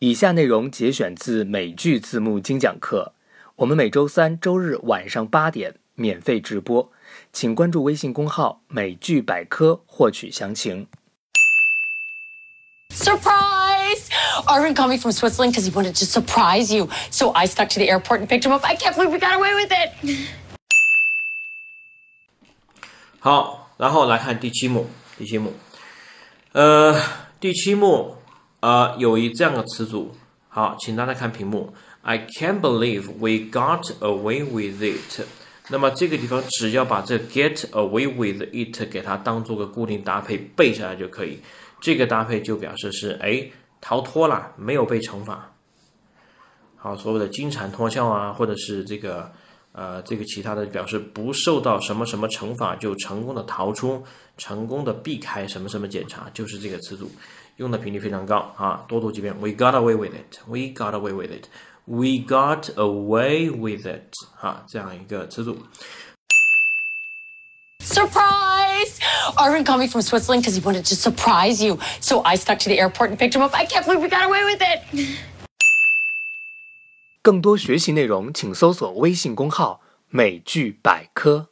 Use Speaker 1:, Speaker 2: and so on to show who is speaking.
Speaker 1: 以下内容节选自美剧字幕精讲课，我们每周三、周日晚上八点免费直播，请关注微信公号“美剧百科”获取详情。
Speaker 2: Surprise! Arvin called me from Switzerland because he wanted to surprise you. So I stuck to the airport and picked him up. I can't believe we got away with it.
Speaker 3: 好，然后来看第七幕。第七幕，呃，第七幕，呃，有一这样的词组。好，请大家看屏幕。I can't believe we got away with it。那么这个地方只要把这 get away with it 给它当做个固定搭配背下来就可以。这个搭配就表示是哎逃脱了，没有被惩罚。好，所谓的金蝉脱壳啊，或者是这个呃这个其他的表示不受到什么什么惩罚就成功的逃出，成功的避开什么什么检查，就是这个词组，用的频率非常高啊，多读几遍。We got away with it. We got away with it. We got away with it. 哈，这样一个词组。
Speaker 2: Surprise! Arvin called me from Switzerland because he wanted to surprise you. So I stuck to the airport and picked him up. I can't believe we got away with it.
Speaker 1: 更多学习内容，请搜索微信公号“美剧百科”。